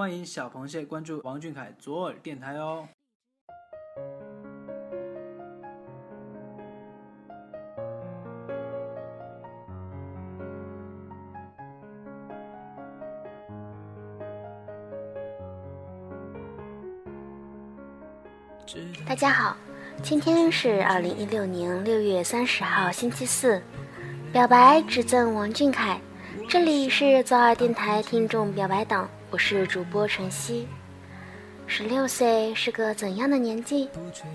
欢迎小螃蟹关注王俊凯左耳电台哦。大家好，今天是二零一六年六月三十号，星期四。表白只赠王俊凯，这里是左耳电台听众表白党，我是主播晨曦。十六岁是个怎样的年纪？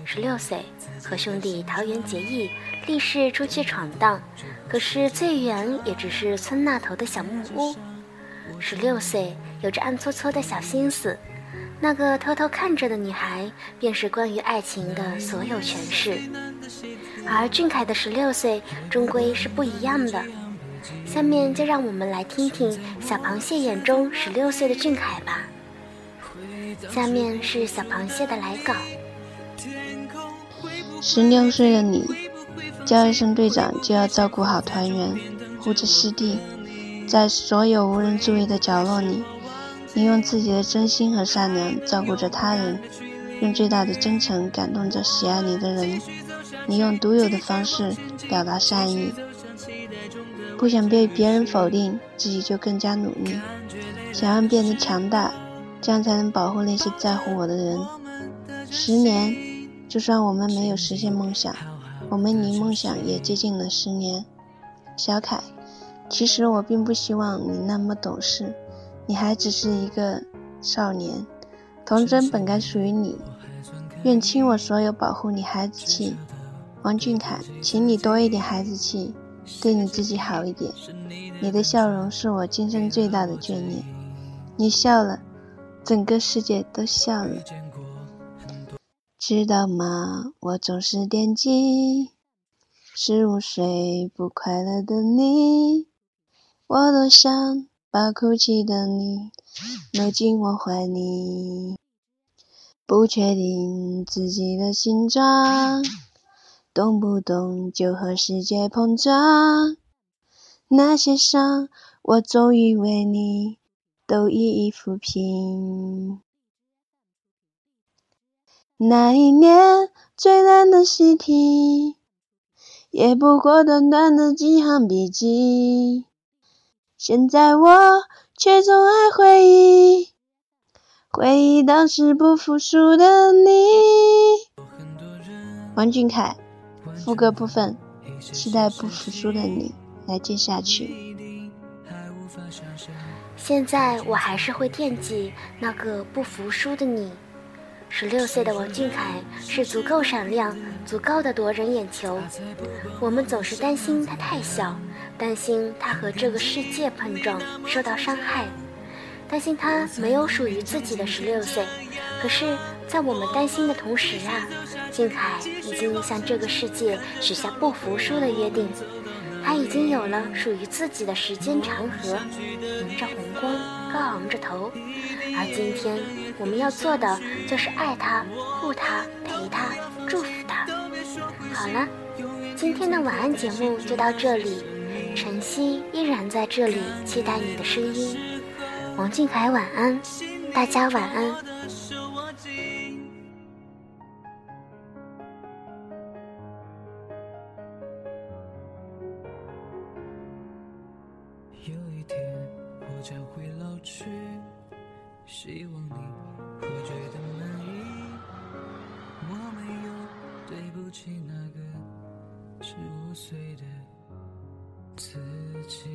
十六岁和兄弟桃园结义，立誓出去闯荡，可是最远也只是村那头的小木屋。十六岁有着暗搓搓的小心思。那个偷偷看着的女孩，便是关于爱情的所有诠释。而俊凯的十六岁，终归是不一样的。下面就让我们来听听小螃蟹眼中十六岁的俊凯吧。下面是小螃蟹的来稿。十六岁的你，叫一声队长就要照顾好团员，护着师弟，在所有无人注意的角落里。你用自己的真心和善良照顾着他人，用最大的真诚感动着喜爱你的人。你用独有的方式表达善意，不想被别人否定，自己就更加努力，想要变得强大，这样才能保护那些在乎我的人。十年，就算我们没有实现梦想，我们离梦想也接近了十年。小凯，其实我并不希望你那么懂事。你还只是一个少年，童真本该属于你。愿倾我所有保护你孩子气，王俊凯，请你多一点孩子气，对你自己好一点。你的笑容是我今生最大的眷恋。你笑了，整个世界都笑了。知道吗？我总是惦记十五岁不快乐的你，我多想。把哭泣的你搂进我怀里，不确定自己的形状，动不动就和世界碰撞。那些伤，我终于为你都一一抚平。那一年最难的习题，也不过短短的几行笔记。现在我却总爱回忆，回忆当时不服输的你。王俊凯，副歌部分，期待不服输的你来接下去。现在我还是会惦记那个不服输的你。十六岁的王俊凯是足够闪亮，足够的夺人眼球。我们总是担心他太小。担心他和这个世界碰撞受到伤害，担心他没有属于自己的十六岁。可是，在我们担心的同时啊，俊凯已经向这个世界许下不服输的约定。他已经有了属于自己的时间长河，迎着红光，高昂着头。而今天我们要做的就是爱他、护他、陪他、祝福他。好了，今天的晚安节目就到这里。晨曦依然在这里，期待你的声音。王俊凯晚安，大家晚安。将会老去，希望你会觉得满意。我没有对不起那个十五岁的。自己。